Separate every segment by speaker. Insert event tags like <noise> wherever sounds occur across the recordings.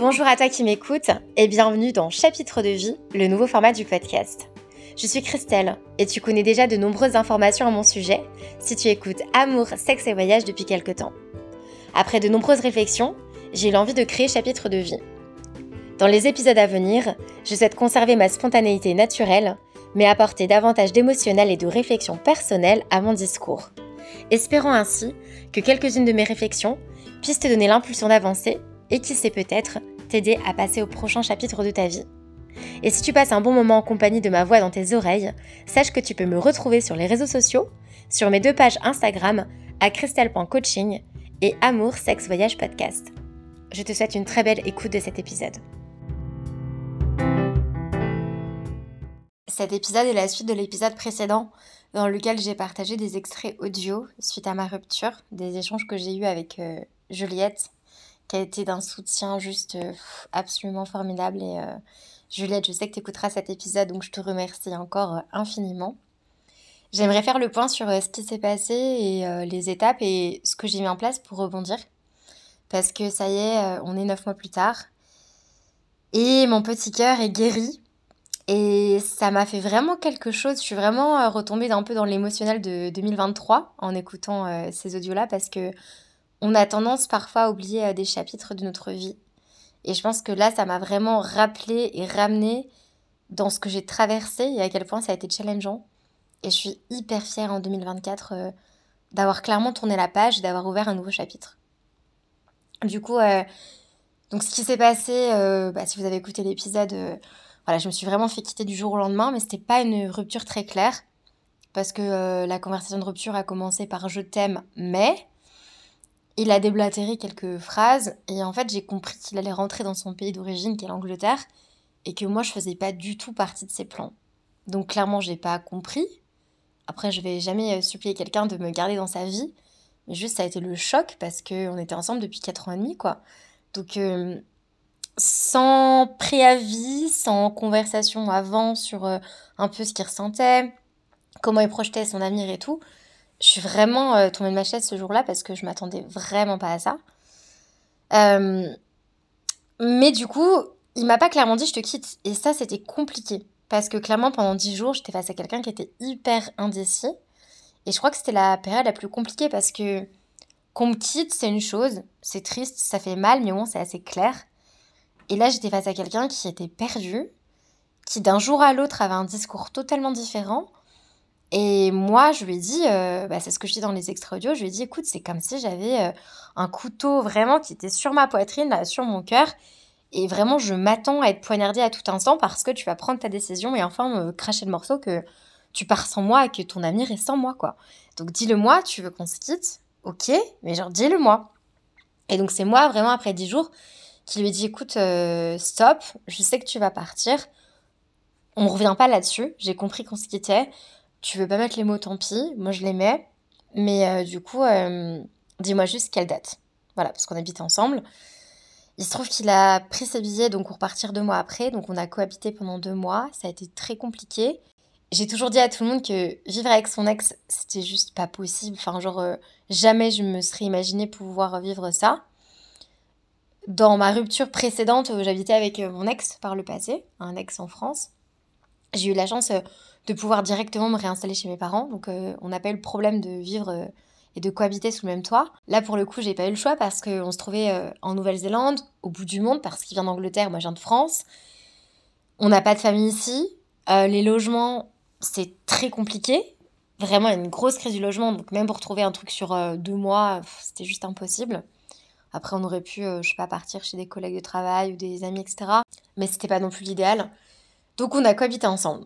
Speaker 1: Bonjour à toi qui m'écoute et bienvenue dans Chapitre de vie, le nouveau format du podcast. Je suis Christelle et tu connais déjà de nombreuses informations à mon sujet si tu écoutes Amour, sexe et voyage depuis quelques temps. Après de nombreuses réflexions, j'ai eu l'envie de créer Chapitre de vie. Dans les épisodes à venir, je souhaite conserver ma spontanéité naturelle, mais apporter davantage d'émotionnel et de réflexion personnelle à mon discours. Espérant ainsi que quelques-unes de mes réflexions puissent te donner l'impulsion d'avancer et qui sait peut-être t'aider à passer au prochain chapitre de ta vie. Et si tu passes un bon moment en compagnie de ma voix dans tes oreilles, sache que tu peux me retrouver sur les réseaux sociaux, sur mes deux pages Instagram à christelle.coaching et Amour, Sexe, Voyage Podcast. Je te souhaite une très belle écoute de cet épisode. Cet épisode est la suite de l'épisode précédent dans lequel j'ai partagé des extraits audio suite à ma rupture, des échanges que j'ai eus avec euh, Juliette qui a été d'un soutien juste euh, absolument formidable. Et euh, Juliette, je sais que tu écouteras cet épisode, donc je te remercie encore euh, infiniment. J'aimerais faire le point sur ce qui s'est passé et les étapes et ce que j'ai mis en place pour rebondir. Parce que ça y est, on est neuf mois plus tard. Et mon petit cœur est guéri. Et ça m'a fait vraiment quelque chose. Je suis vraiment retombée d'un peu dans l'émotionnel de 2023 en écoutant ces audios-là parce que on a tendance parfois à oublier euh, des chapitres de notre vie. Et je pense que là, ça m'a vraiment rappelé et ramené dans ce que j'ai traversé et à quel point ça a été challengeant. Et je suis hyper fière en 2024 euh, d'avoir clairement tourné la page et d'avoir ouvert un nouveau chapitre. Du coup, euh, donc ce qui s'est passé, bah, si vous avez écouté l'épisode, voilà, je me suis vraiment fait quitter du jour au lendemain, mais c'était pas une rupture très claire parce que la conversation de rupture a commencé par je t'aime, mais il a déblatéré quelques phrases et en fait j'ai compris qu'il allait rentrer dans son pays d'origine qui est l'Angleterre et que moi je faisais pas du tout partie de ses plans. Donc clairement j'ai pas compris. Après je vais jamais euh, supplier quelqu'un de me garder dans sa vie, mais juste ça a été le choc parce que on était ensemble depuis 4 ans et demi quoi. Donc euh, sans préavis, sans conversation avant sur euh, un peu ce qu'il ressentait, comment il projetait son avenir et tout, je suis vraiment euh, tombée de ma chaise ce jour-là parce que je m'attendais vraiment pas à ça. Euh, mais du coup, il m'a pas clairement dit je te quitte. Et ça, c'était compliqué. Parce que clairement, pendant dix jours, j'étais face à quelqu'un qui était hyper indécis. Et je crois que c'était la période la plus compliquée parce que qu'on me quitte, c'est une chose. C'est triste, ça fait mal, mais bon, c'est assez clair. Et là, j'étais face à quelqu'un qui était perdu, qui d'un jour à l'autre avait un discours totalement différent et moi, je lui ai dit, euh, bah, c'est ce que je dis dans les extra audio, je lui ai dit, écoute, c'est comme si j'avais euh, un couteau vraiment qui était sur ma poitrine, sur mon cœur. Et vraiment, je m'attends à être poignardée à tout instant parce que tu vas prendre ta décision et enfin me cracher le morceau que tu pars sans moi et que ton avenir est sans moi, quoi. Donc dis-le-moi, tu veux qu'on se quitte? Ok, mais genre dis-le-moi. Et donc c'est moi, vraiment, après dix jours, qui lui ai dit, écoute, euh, stop, je sais que tu vas partir. On revient pas là-dessus, j'ai compris qu'on se quittait tu veux pas mettre les mots, tant pis. Moi, je les mets. Mais euh, du coup, euh, dis-moi juste quelle date. Voilà, parce qu'on habite ensemble. Il se trouve qu'il a pris ses billets donc pour partir deux mois après. Donc on a cohabité pendant deux mois. Ça a été très compliqué. J'ai toujours dit à tout le monde que vivre avec son ex, c'était juste pas possible. Enfin, genre, euh, jamais je me serais imaginé pouvoir vivre ça. Dans ma rupture précédente, j'habitais avec mon ex par le passé, un ex en France. J'ai eu la chance de pouvoir directement me réinstaller chez mes parents. Donc euh, on n'a pas eu le problème de vivre euh, et de cohabiter sous le même toit. Là pour le coup j'ai pas eu le choix parce qu'on se trouvait euh, en Nouvelle-Zélande, au bout du monde, parce qu'il vient d'Angleterre, moi je viens de France. On n'a pas de famille ici. les logements, c'est très compliqué. Vraiment, il y a une grosse crise du logement. Donc même pour trouver un truc sur deux mois, c'était juste impossible. Après, on aurait pu, je sais pas, partir chez des collègues de travail ou des amis, etc. Mais c'était pas non plus l'idéal. Donc on a cohabité ensemble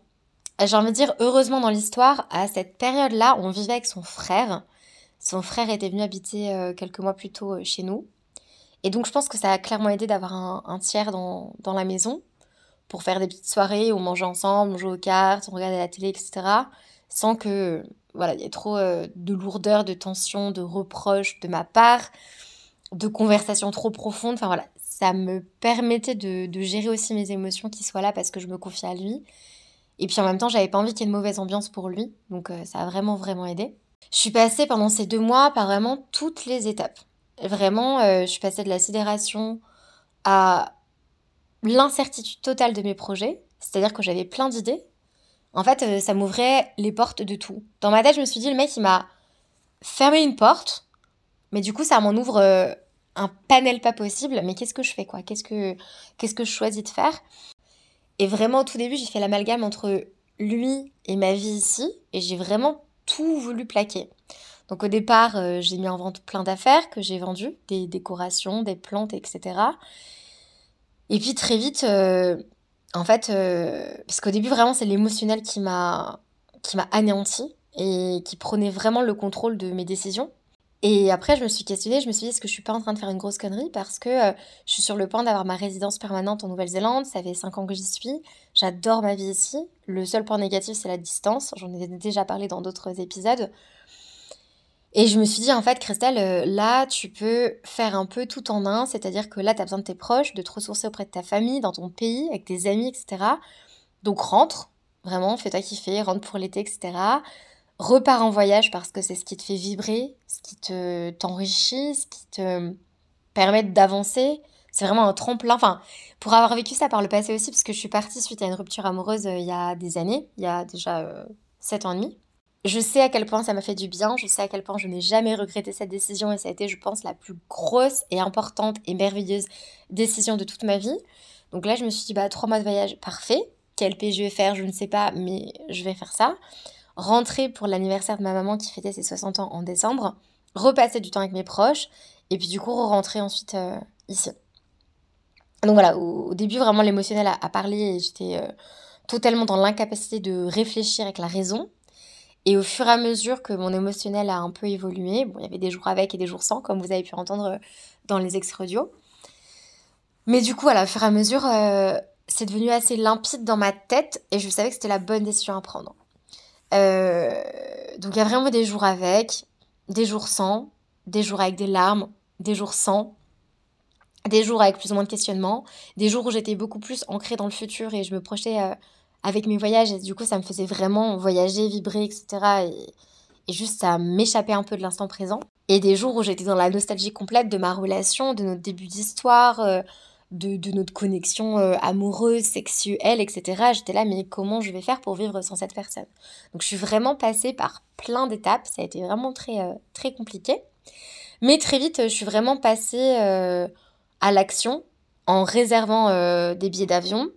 Speaker 1: j'ai envie de dire, heureusement dans l'histoire, à cette période-là, on vivait avec son frère. Son frère était venu habiter euh, quelques mois plus tôt euh, chez nous. Et donc je pense que ça a clairement aidé d'avoir un, tiers dans, la maison pour faire des petites soirées on mangeait ensemble, on jouait aux cartes, on regardait la télé, etc. Sans que, voilà, il y ait trop euh, de lourdeur, de tension, de reproches de ma part, de conversations trop profondes. Enfin voilà, ça me permettait de, de gérer aussi mes émotions qui soient là parce que je me confiais à lui et puis en même temps, j'avais pas envie qu'il y ait une mauvaise ambiance pour lui. Donc euh, ça a vraiment, vraiment aidé. Je suis passée pendant ces deux mois par vraiment toutes les étapes. Vraiment, euh, je suis passée de la sidération à l'incertitude totale de mes projets, c'est-à-dire que j'avais plein d'idées, en fait, euh, ça m'ouvrait les portes de tout. Dans ma tête, je me suis dit, le mec, il m'a fermé une porte, mais du coup, ça m'en ouvre un panel pas possible. Mais qu'est-ce que je fais, quoi? Qu'est-ce que qu'est-ce que je choisis de faire? Et vraiment, au tout début, j'ai fait l'amalgame entre lui et ma vie ici, et j'ai vraiment tout voulu plaquer. Donc au départ, euh, j'ai mis en vente plein d'affaires que j'ai vendues, des décorations, des plantes, etc. Et puis très vite, en fait, euh, parce qu'au début, vraiment, c'est l'émotionnel qui m'a qui m'a anéanti et qui prenait vraiment le contrôle de mes décisions. Et après, je me suis questionnée, je me suis dit, est-ce que je suis pas en train de faire une grosse connerie Parce que euh, je suis sur le point d'avoir ma résidence permanente en Nouvelle-Zélande, ça fait 5 ans que j'y suis, j'adore ma vie ici. Le seul point négatif, c'est la distance, j'en ai déjà parlé dans d'autres épisodes. Et je me suis dit, en fait, Christelle, euh, là, tu peux faire un peu tout en un, c'est-à-dire que là, tu as besoin de tes proches, de te ressourcer auprès de ta famille, dans ton pays, avec tes amis, etc. Donc rentre, vraiment, fais-toi kiffer, rentre pour l'été, etc. Repars en voyage parce que c'est ce qui te fait vibrer, ce qui te t'enrichit, ce qui te permet d'avancer. C'est vraiment un tremplin. Enfin, pour avoir vécu ça par le passé aussi, parce que je suis partie suite à une rupture amoureuse euh, il y a des années, il y a déjà 7 euh, ans et demi je sais à quel point ça m'a fait du bien, je sais à quel point je n'ai jamais regretté cette décision et ça a été, je pense, la plus grosse et importante et merveilleuse décision de toute ma vie. Donc là, je me suis dit, bah, trois mois de voyage, parfait. Quel pays je vais faire, je ne sais pas, mais je vais faire ça. Rentrer pour l'anniversaire de ma maman qui fêtait ses 60 ans en décembre, repasser du temps avec mes proches, et puis du coup, rentrer ensuite euh, ici. Donc voilà, au, début, vraiment, l'émotionnel a, parlé et j'étais euh, totalement dans l'incapacité de réfléchir avec la raison. Et au fur et à mesure que mon émotionnel a un peu évolué, bon, il y avait des jours avec et des jours sans, comme vous avez pu entendre euh, dans les extraits audio. Mais du coup, voilà, au fur et à mesure, c'est devenu assez limpide dans ma tête et je savais que c'était la bonne décision à prendre. Euh, donc il y a vraiment des jours avec, des jours sans, des jours avec des larmes, des jours sans, des jours avec plus ou moins de questionnements, des jours où j'étais beaucoup plus ancrée dans le futur et je me projetais avec mes voyages. Et du coup, ça me faisait vraiment voyager, vibrer, etc. Et, juste, ça m'échappait un peu de l'instant présent. Et des jours où j'étais dans la nostalgie complète de ma relation, de notre début d'histoire, euh, de, notre connexion euh, amoureuse, sexuelle, etc. J'étais là, mais comment je vais faire pour vivre sans cette personne? Donc, je suis vraiment passée par plein d'étapes. Ça a été vraiment très, euh, très compliqué. Mais très vite, je suis vraiment passée à l'action en réservant des billets d'avion,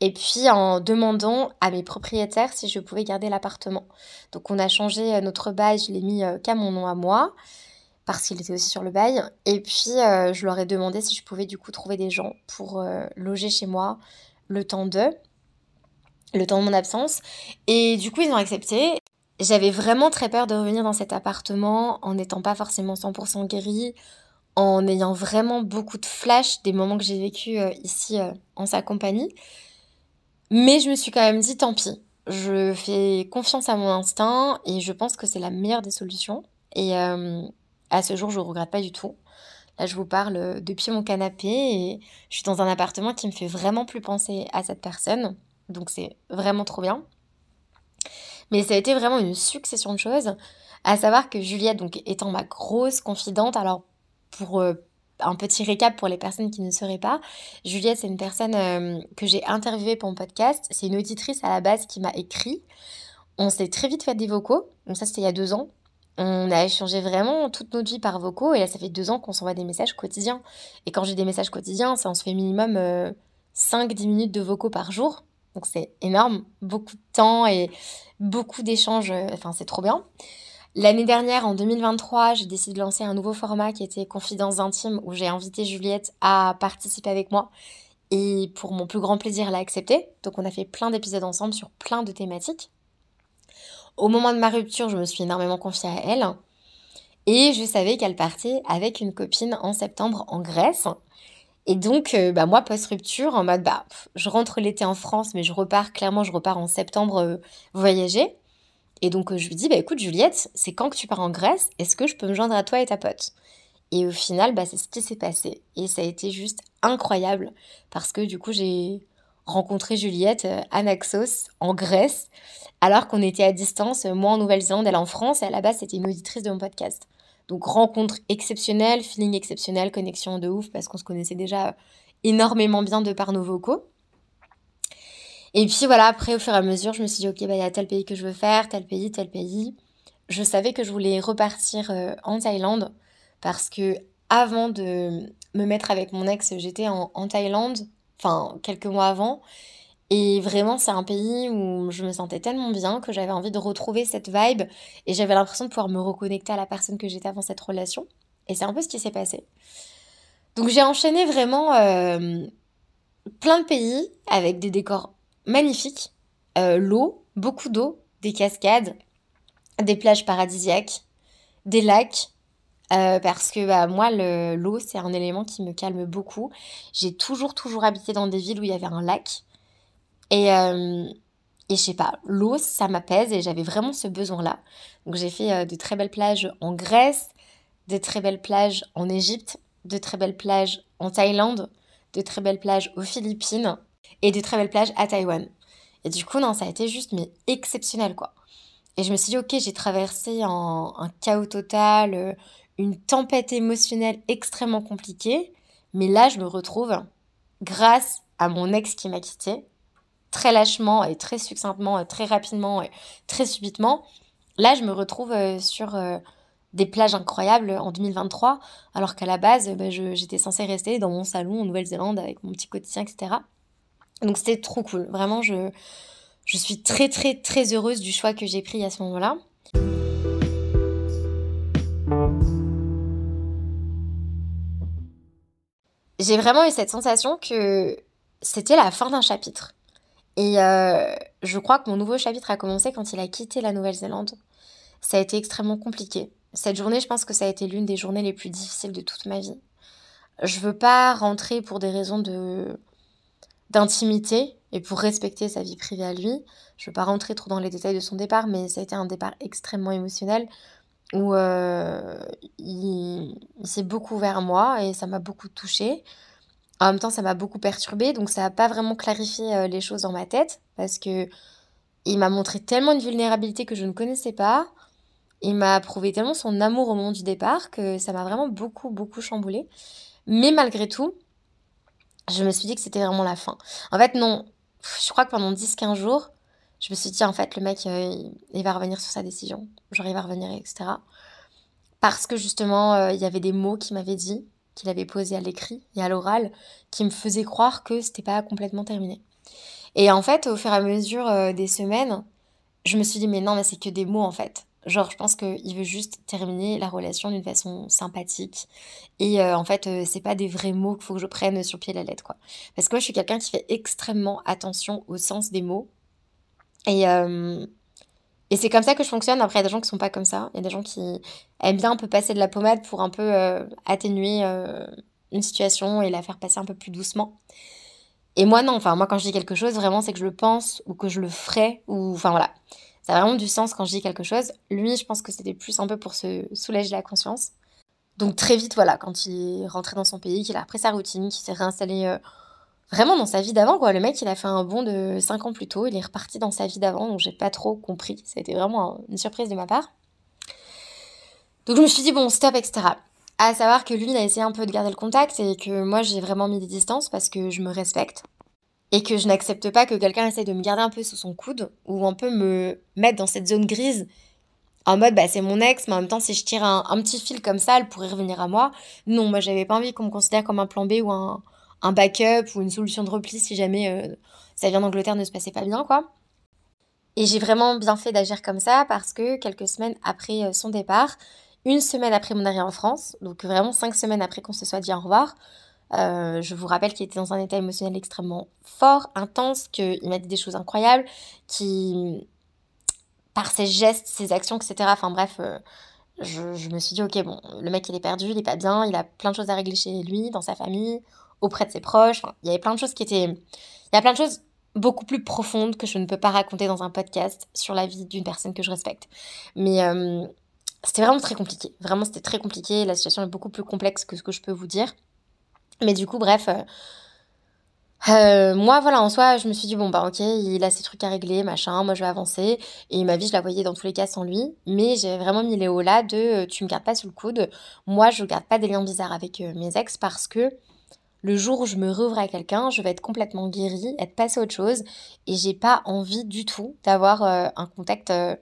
Speaker 1: et puis en demandant à mes propriétaires si je pouvais garder l'appartement. Donc on a changé euh, notre bail, je l'ai mis euh, qu'à mon nom à moi, parce qu'il était aussi sur le bail. Et puis euh, je leur ai demandé si je pouvais du coup trouver des gens pour loger chez moi le temps de, le temps de mon absence. Et du coup ils ont accepté. J'avais vraiment très peur de revenir dans cet appartement en n'étant pas forcément 100% guérie, en ayant vraiment beaucoup de flash des moments que j'ai vécu ici en sa compagnie. Mais je me suis quand même dit, tant pis. Je fais confiance à mon instinct et je pense que c'est la meilleure des solutions. Et euh, à ce jour, je ne regrette pas du tout. Là, je vous parle depuis mon canapé et je suis dans un appartement qui me fait vraiment plus penser à cette personne. Donc c'est vraiment trop bien. Mais ça a été vraiment une succession de choses. À savoir que Juliette, donc étant ma grosse confidente, alors pour euh, un petit récap pour les personnes qui ne seraient pas. Juliette, c'est une personne euh, que j'ai interviewée pour mon podcast. C'est une auditrice à la base qui m'a écrit. On s'est très vite fait des vocaux. Donc ça, c'était il y a deux ans. On a échangé vraiment toute notre vie par vocaux. Et là, ça fait deux ans qu'on s'envoie des messages quotidiens. Et quand j'ai des messages quotidiens, ça, on se fait minimum 5-10 euh, minutes de vocaux par jour. Donc c'est énorme. Beaucoup de temps et beaucoup d'échanges. Euh, enfin, c'est trop bien. L'année dernière, en 2023, j'ai décidé de lancer un nouveau format qui était Confidences intimes où j'ai invité Juliette à participer avec moi. Et pour mon plus grand plaisir, elle a accepté. Donc on a fait plein d'épisodes ensemble sur plein de thématiques. Au moment de ma rupture, je me suis énormément confiée à elle. Et je savais qu'elle partait avec une copine en septembre en Grèce. Et donc, euh, bah, moi, post-rupture, en mode, bah, je rentre l'été en France, mais je repars, clairement, je repars en septembre euh, voyager. Et donc, euh, je lui dis, bah écoute, Juliette, c'est quand que tu pars en Grèce? Est-ce que je peux me joindre à toi et ta pote? Et au final, bah, c'est ce qui s'est passé. Et ça a été juste incroyable parce que du coup, j'ai rencontré Juliette à Naxos, en Grèce, alors qu'on était à distance, moi en Nouvelle-Zélande, elle en France, et à la base, c'était une auditrice de mon podcast. Donc, rencontre exceptionnelle, feeling exceptionnel, connexion de ouf parce qu'on se connaissait déjà énormément bien de par nos vocaux. Et puis voilà, après, au fur et à mesure, je me suis dit, ok, bah, il y a tel pays que je veux faire, tel pays, tel pays. Je savais que je voulais repartir euh, en Thaïlande parce que avant de me mettre avec mon ex, j'étais en, en Thaïlande, enfin quelques mois avant. Et vraiment, c'est un pays où je me sentais tellement bien que j'avais envie de retrouver cette vibe et j'avais l'impression de pouvoir me reconnecter à la personne que j'étais avant cette relation. Et c'est un peu ce qui s'est passé. Donc j'ai enchaîné vraiment euh, plein de pays avec des décors magnifiques, euh, l'eau, beaucoup d'eau, des cascades, des plages paradisiaques, des lacs, euh, parce que bah, moi, l'eau, c'est un élément qui me calme beaucoup. J'ai toujours, toujours habité dans des villes où il y avait un lac. Et, euh, et je sais pas, l'eau, ça m'apaise et j'avais vraiment ce besoin-là. Donc j'ai fait euh, de très belles plages en Grèce, de très belles plages en Égypte, de très belles plages en Thaïlande, de très belles plages aux Philippines et de très belles plages à Taïwan. Et du coup, non, ça a été juste, mais exceptionnel, quoi. Et je me suis dit, ok, j'ai traversé un, un, chaos total, euh, une tempête émotionnelle extrêmement compliquée, mais là, je me retrouve grâce à mon ex qui m'a quitté, très lâchement et très succinctement, très rapidement et très subitement. Là, je me retrouve euh, sur euh, des plages incroyables en 2023, alors qu'à la base, bah, j'étais censée rester dans mon salon en Nouvelle-Zélande avec mon petit quotidien, etc. Donc c'était trop cool. Vraiment, je, je suis très très très heureuse du choix que j'ai pris à ce moment-là. J'ai vraiment eu cette sensation que c'était la fin d'un chapitre. Et euh, je crois que mon nouveau chapitre a commencé quand il a quitté la Nouvelle-Zélande. Ça a été extrêmement compliqué. Cette journée, je pense que ça a été l'une des journées les plus difficiles de toute ma vie. Je veux pas rentrer pour des raisons de d'intimité et pour respecter sa vie privée à lui. Je veux pas rentrer trop dans les détails de son départ, mais ça a été un départ extrêmement émotionnel où euh, il, s'est beaucoup à moi et ça m'a beaucoup touchée. En même temps, ça m'a beaucoup perturbée, donc ça n'a pas vraiment clarifié euh, les choses dans ma tête parce que il m'a montré tellement une vulnérabilité que je ne connaissais pas. Il m'a prouvé tellement son amour au moment du départ que ça m'a vraiment beaucoup, beaucoup chamboulée. Mais malgré tout, je me suis dit que c'était vraiment la fin. En fait, non, je crois que pendant 10-15 jours, je me suis dit, en fait, le mec, euh, il va revenir sur sa décision. J'arrive à revenir, etc. Parce que justement, euh, il y avait des mots qu'il m'avait dit, qu'il avait posés à l'écrit et à l'oral, qui me faisaient croire que c'était pas complètement terminé. Et en fait, au fur et à mesure euh, des semaines, je me suis dit, mais non, mais c'est que des mots, en fait. Genre, je pense qu'il veut juste terminer la relation d'une façon sympathique. Et euh, en fait, euh, c'est pas des vrais mots qu'il faut que je prenne sur pied la lettre, quoi. Parce que moi, je suis quelqu'un qui fait extrêmement attention au sens des mots. Et, euh, et c'est comme ça que je fonctionne. Après, il y a des gens qui sont pas comme ça. Il y a des gens qui aiment bien un peu passer de la pommade pour un peu atténuer une situation et la faire passer un peu plus doucement. Et moi, non. Enfin, moi, quand je dis quelque chose, vraiment, c'est que je le pense ou que je le ferai. Ou, enfin, voilà. Ça a vraiment du sens quand je dis quelque chose. Lui, je pense que c'était plus un peu pour se soulager la conscience. Donc très vite, voilà, quand il est rentré dans son pays, qu'il a repris sa routine, qu'il s'est réinstallé euh, vraiment dans sa vie d'avant, quoi. Le mec, il a fait un bond de 5 ans plus tôt, il est reparti dans sa vie d'avant, donc j'ai pas trop compris. Ça a été vraiment une surprise de ma part. Donc je me suis dit, bon, stop, etc. À savoir que lui, il a essayé un peu de garder le contact et que moi, j'ai vraiment mis des distances parce que je me respecte et que je n'accepte pas que quelqu'un essaie de me garder un peu sous son coude ou un peu me mettre dans cette zone grise en mode bah c'est mon ex mais en même temps si je tire un, petit fil comme ça elle pourrait revenir à moi non moi j'avais pas envie qu'on me considère comme un plan B ou un, un backup ou une solution de repli si jamais euh, ça vient d'Angleterre ne se passait pas bien quoi et j'ai vraiment bien fait d'agir comme ça parce que quelques semaines après euh, son départ une semaine après mon arrivée en France donc vraiment cinq semaines après qu'on se soit dit au revoir euh, je vous rappelle qu'il était dans un état émotionnel extrêmement fort, intense, qu'il m'a dit des choses incroyables, qui, par ses gestes, ses actions, etc. Enfin bref, euh, je, me suis dit, ok, bon, le mec il est perdu, il est pas bien, il a plein de choses à régler chez lui, dans sa famille, auprès de ses proches. il y avait plein de choses qui étaient. Il y a plein de choses beaucoup plus profondes que je ne peux pas raconter dans un podcast sur la vie d'une personne que je respecte. Mais. Euh, c'était vraiment très compliqué. Vraiment, c'était très compliqué. La situation est beaucoup plus complexe que ce que je peux vous dire. Mais du coup, bref. Euh, euh, moi, voilà, en soi, je me suis dit, bon, bah, ok, il a ses trucs à régler, machin, moi, je vais avancer. Et ma vie, je la voyais dans tous les cas sans lui. Mais j'ai vraiment mis les hauts là de, tu me gardes pas sous le coude. Moi, je garde pas des liens bizarres avec mes ex parce que le jour où je me rouvre à quelqu'un, je vais être complètement guérie, être passée à autre chose, et j'ai pas envie du tout d'avoir euh, un contact euh,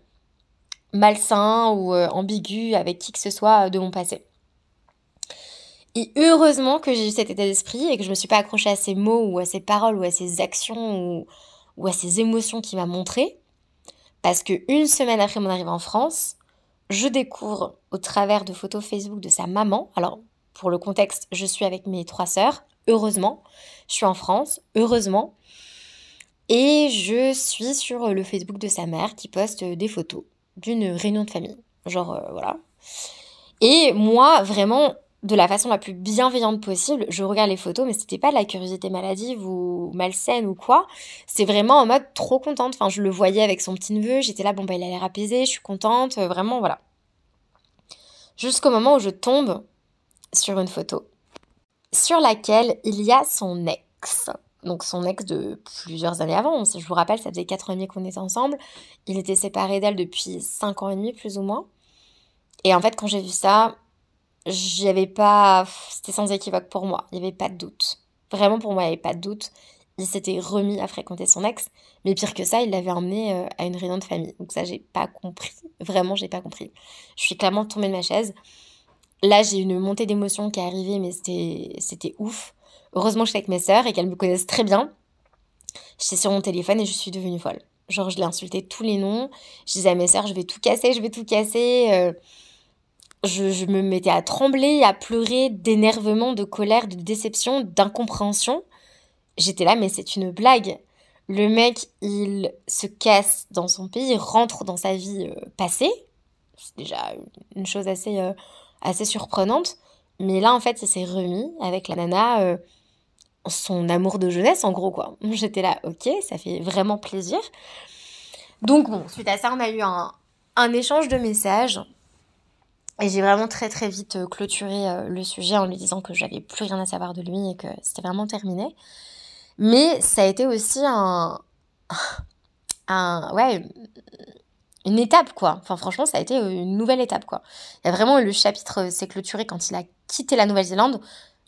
Speaker 1: malsain ou euh, ambigu avec qui que ce soit de mon passé. Et heureusement que j'ai eu cet état d'esprit et que je me suis pas accrochée à ces mots ou à ces paroles ou à ces actions ou, à ces émotions qu'il m'a montré. Parce que une semaine après mon arrivée en France, je découvre au travers de photos Facebook de sa maman. Alors, pour le contexte, je suis avec mes trois sœurs, heureusement. Je suis en France, heureusement. Et je suis sur le Facebook de sa mère qui poste des photos d'une réunion de famille. Genre, euh, voilà. Et moi, vraiment, de la façon la plus bienveillante possible. Je regarde les photos, mais c'était pas de la curiosité maladive ou malsaine ou quoi. C'est vraiment en mode trop contente. Enfin, je le voyais avec son petit neveu, j'étais là, bon bah il a l'air apaisé, je suis contente, euh, vraiment voilà. Jusqu'au moment où je tombe sur une photo sur laquelle il y a son ex. Donc son ex de plusieurs années avant. Je vous rappelle, ça faisait 4 ans et demi qu'on était ensemble. Il était séparé d'elle depuis 5 ans et demi plus ou moins. Et en fait, quand j'ai vu ça, j'avais pas. C'était sans équivoque pour moi. Il n'y avait pas de doute. Vraiment, pour moi, il n'y avait pas de doute. Il s'était remis à fréquenter son ex. Mais pire que ça, il l'avait emmené euh, à une réunion de famille. Donc, ça, j'ai pas compris. Vraiment, j'ai pas compris. Je suis clairement tombée de ma chaise. Là, j'ai une montée d'émotion qui est arrivée, mais c'était ouf. Heureusement, je suis avec mes sœurs et qu'elles me connaissent très bien. J'étais sur mon téléphone et je suis devenue folle. Genre, je l'ai insulté tous les noms. Je disais à mes sœurs, je vais tout casser, je vais tout casser. Euh, je, me mettais à trembler, à pleurer d'énervement, de colère, de déception, d'incompréhension. J'étais là, mais c'est une blague. Le mec, il se casse dans son pays, il rentre dans sa vie euh, passée. C'est déjà une chose assez, euh, assez surprenante. Mais là, en fait, il s'est remis avec la nana, euh, son amour de jeunesse, en gros, quoi. <laughs> J'étais là, ok, ça fait vraiment plaisir. Donc, bon, suite à ça, on a eu un, un échange de messages et j'ai vraiment très très vite euh, clôturé euh, le sujet en lui disant que j'avais plus rien à savoir de lui et que c'était vraiment terminé. Mais ça a été aussi un, <laughs> un ouais, une étape quoi. Enfin franchement, ça a été une nouvelle étape quoi. Il y a vraiment le chapitre euh, s'est clôturé quand il a quitté la Nouvelle-Zélande.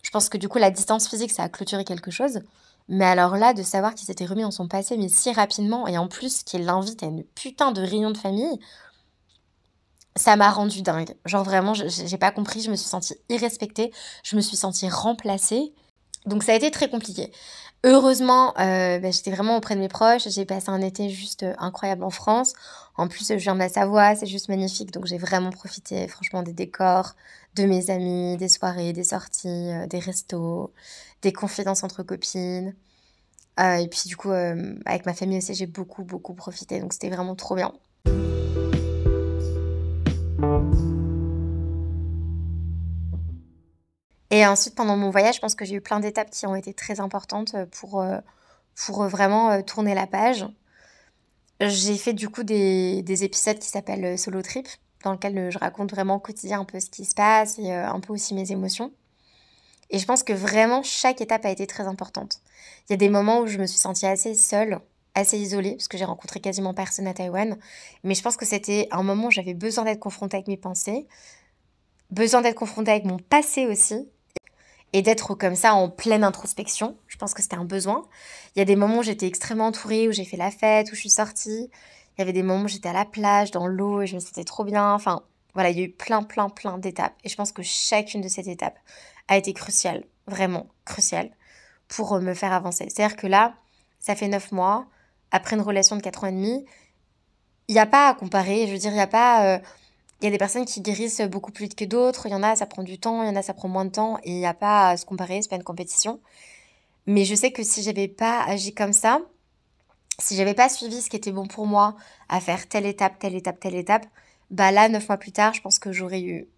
Speaker 1: Je pense que du coup la distance physique ça a clôturé quelque chose. Mais alors là, de savoir qu'il s'était remis dans son passé, mais si rapidement, et en plus qu'il l'invite à une putain de réunion de famille, ça m'a rendu dingue. Genre vraiment, j'ai pas compris, je me suis sentie irrespectée, je me suis sentie remplacée. Donc ça a été très compliqué. Heureusement, euh, bah, j'étais vraiment auprès de mes proches. J'ai passé un été juste euh, incroyable en France. En plus, je viens de la Savoie, c'est juste magnifique. Donc j'ai vraiment profité, franchement, des décors, de mes amis, des soirées, des sorties, euh, des restos, des confidences entre copines. et puis du coup, avec ma famille aussi, j'ai beaucoup, beaucoup profité. Donc c'était vraiment trop bien. Et ensuite, pendant mon voyage, je pense que j'ai eu plein d'étapes qui ont été très importantes euh, pour, euh, pour euh, vraiment tourner la page. J'ai fait du coup des, des épisodes qui s'appellent Solo Trip, dans lequel je raconte vraiment au quotidien un peu ce qui se passe et un peu aussi mes émotions. Et je pense que vraiment chaque étape a été très importante. Il y a des moments où je me suis sentie assez seule, assez isolée, parce que j'ai rencontré quasiment personne à Taïwan. Mais je pense que c'était un moment où j'avais besoin d'être confrontée avec mes pensées, besoin d'être confrontée avec mon passé aussi, et d'être comme ça en pleine introspection. Je pense que c'était un besoin. Il y a des moments où j'étais extrêmement entourée, où j'ai fait la fête, où je suis sortie. Il y avait des moments où j'étais à la plage, dans l'eau, et je me sentais trop bien. Enfin, voilà, il y a eu plein, plein, plein d'étapes. Et je pense que chacune de ces étapes a été cruciale, vraiment cruciale, pour euh, me faire avancer. C'est-à-dire que là, ça fait neuf mois, après une relation de quatre ans et demi, il n'y a pas à comparer. Je veux dire, il n'y a pas... Euh, il y a des personnes qui guérissent beaucoup plus vite que d'autres. Il y en a, ça prend du temps. Il y en a, ça prend moins de temps. Et il n'y a pas à se comparer. C'est pas une compétition. Mais je sais que si j'avais pas agi comme ça, si j'avais pas suivi ce qui était bon pour moi, à faire telle étape, telle étape, telle étape, bah là, neuf mois plus tard, je pense que j'aurais eu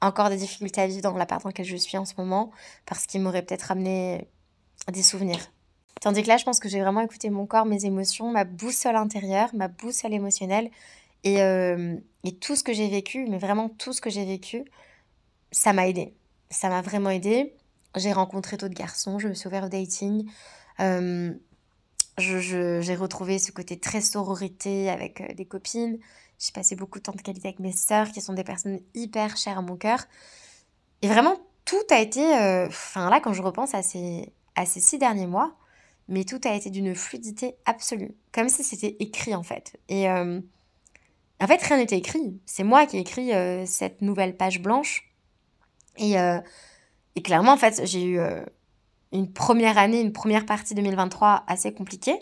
Speaker 1: encore des difficultés à vivre dans la part dans laquelle je suis en ce moment, parce qu'il m'aurait peut-être amené des souvenirs. Tandis que là, je pense que j'ai vraiment écouté mon corps, mes émotions, ma boussole intérieure, ma boussole émotionnelle, et, euh, et tout ce que j'ai vécu, mais vraiment tout ce que j'ai vécu, ça m'a aidé. Ça m'a vraiment aidé. J'ai rencontré d'autres garçons, je me suis ouverte au dating. Euh, j'ai retrouvé ce côté très sororité avec euh, des copines. J'ai passé beaucoup de temps de qualité avec mes sœurs, qui sont des personnes hyper chères à mon cœur. Et vraiment, tout a été, enfin là quand je repense à ces, à ces six derniers mois, mais tout a été d'une fluidité absolue, comme si c'était écrit en fait. Et en fait, rien n'était écrit. C'est moi qui ai écrit euh, cette nouvelle page blanche. Et, et clairement, en fait, j'ai eu une première année, une première partie 2023 assez compliquée.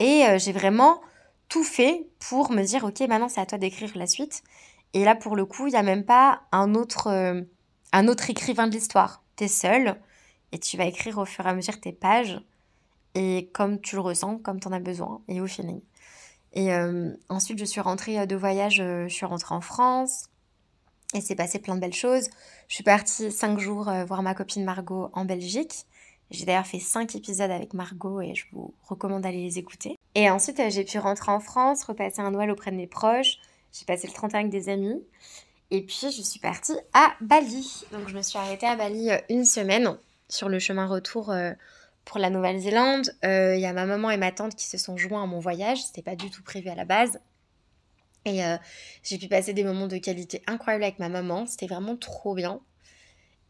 Speaker 1: Et j'ai vraiment tout fait pour me dire, ok, maintenant c'est à toi d'écrire la suite. Et là, pour le coup, il n'y a même pas un autre un autre écrivain de l'histoire. Tu es seul et tu vas écrire au fur et à mesure tes pages et comme tu le ressens, comme tu en as besoin et au feeling. Et euh, ensuite, je suis rentrée euh, de voyage, euh, je suis rentrée en France et c'est passé plein de belles choses. Je suis partie cinq jours voir ma copine Margot en Belgique. J'ai d'ailleurs fait cinq épisodes avec Margot et je vous recommande d'aller les écouter. Et ensuite, j'ai pu rentrer en France, repasser un Noël auprès de mes proches. J'ai passé le 31 avec des amis. Et puis, je suis partie à Bali. Donc, je me suis arrêtée à Bali une semaine sur le chemin retour pour la Nouvelle-Zélande. Euh, il y a ma maman et ma tante qui se sont joints à mon voyage. C'était pas du tout prévu à la base. Et j'ai pu passer des moments de qualité incroyables avec ma maman. C'était vraiment trop bien.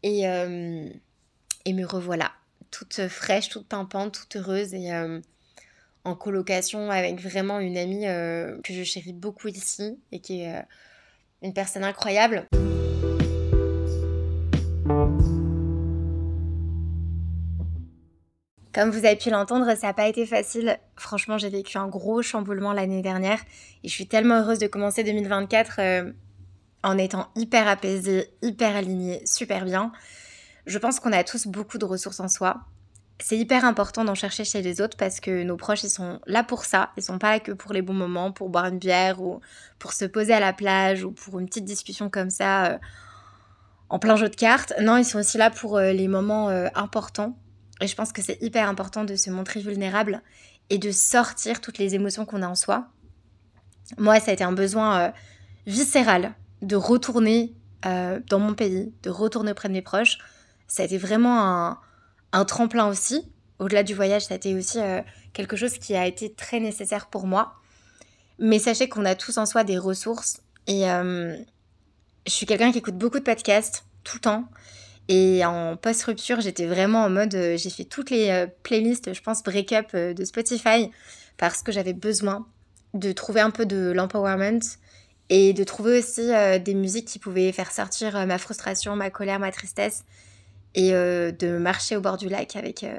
Speaker 1: Et, et me revoilà, toute fraîche, toute pimpante, toute heureuse et en colocation avec vraiment une amie que je chéris beaucoup ici et qui est une personne incroyable. Comme vous avez pu l'entendre, ça n'a pas été facile. Franchement, j'ai vécu un gros chamboulement l'année dernière et je suis tellement heureuse de commencer 2024 euh, en étant hyper apaisée, hyper alignée, super bien. Je pense qu'on a tous beaucoup de ressources en soi c'est hyper important d'en chercher chez les autres parce que nos proches, ils sont là pour ça. Ils sont pas là que pour les bons moments, pour boire une bière ou pour se poser à la plage ou pour une petite discussion comme ça euh, en plein jeu de cartes. Non, ils sont aussi là pour euh, les moments importants. Et je pense que c'est hyper important de se montrer vulnérable et de sortir toutes les émotions qu'on a en soi. Moi, ça a été un besoin viscéral de retourner dans mon pays, de retourner auprès de mes proches. Ça a été vraiment un un tremplin aussi. Au-delà du voyage, ça a été aussi euh, quelque chose qui a été très nécessaire pour moi. Mais sachez qu'on a tous en soi des ressources. Et euh, je suis quelqu'un qui écoute beaucoup de podcasts tout le temps. Et en post-rupture, j'étais vraiment en mode, euh, j'ai fait toutes les playlists, je pense, break-up de Spotify, parce que j'avais besoin de trouver un peu de l'empowerment et de trouver aussi des musiques qui pouvaient faire sortir ma frustration, ma colère, ma tristesse et euh, de marcher au bord du lac avec euh,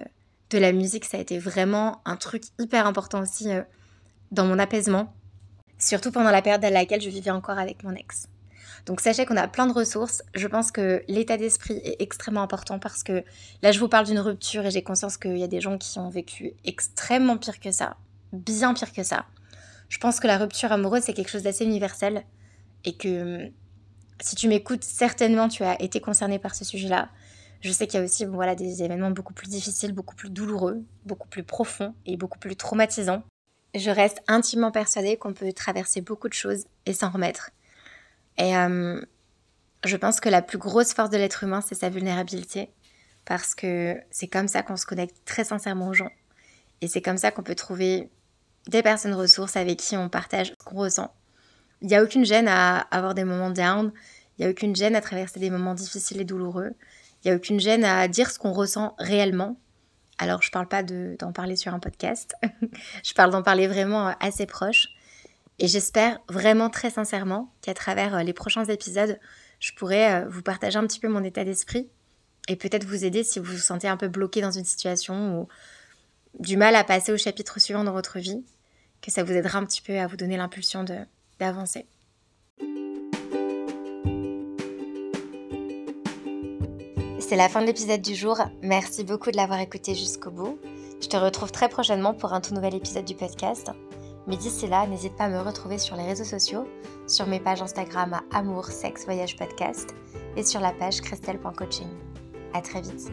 Speaker 1: de la musique, ça a été vraiment un truc hyper important aussi euh, dans mon apaisement, surtout pendant la période à laquelle je vivais encore avec mon ex. Donc sachez qu'on a plein de ressources. Je pense que l'état d'esprit est extrêmement important parce que là je vous parle d'une rupture et j'ai conscience qu'il y a des gens qui ont vécu extrêmement pire que ça, bien pire que ça. Je pense que la rupture amoureuse c'est quelque chose d'assez universel et que si tu m'écoutes, certainement tu as été concerné par ce sujet-là. Je sais qu'il y a aussi voilà, des événements beaucoup plus difficiles, beaucoup plus douloureux, beaucoup plus profonds et beaucoup plus traumatisants. Je reste intimement persuadée qu'on peut traverser beaucoup de choses et s'en remettre. Et euh, je pense que la plus grosse force de l'être humain, c'est sa vulnérabilité. Parce que c'est comme ça qu'on se connecte très sincèrement aux gens. Et c'est comme ça qu'on peut trouver des personnes ressources avec qui on partage ce qu'on ressent. Il n'y a aucune gêne à avoir des moments down. Il n'y a aucune gêne à traverser des moments difficiles et douloureux. Il n'y a aucune gêne à dire ce qu'on ressent réellement. Alors, je ne parle pas d'en parler sur un podcast. <laughs> je parle d'en parler vraiment à ses proches. Et j'espère vraiment très sincèrement qu'à travers euh, les prochains épisodes, je pourrai euh, vous partager un petit peu mon état d'esprit et peut-être vous aider si vous vous sentez un peu bloqué dans une situation ou du mal à passer au chapitre suivant dans votre vie, que ça vous aidera un petit peu à vous donner l'impulsion d'avancer. C'est la fin de l'épisode du jour. Merci beaucoup de l'avoir écouté jusqu'au bout. Je te retrouve très prochainement pour un tout nouvel épisode du podcast. Mais d'ici là, n'hésite pas à me retrouver sur les réseaux sociaux, sur mes pages Instagram à Amour, Sexe, Voyage Podcast et sur la page christelle.coaching. À très vite.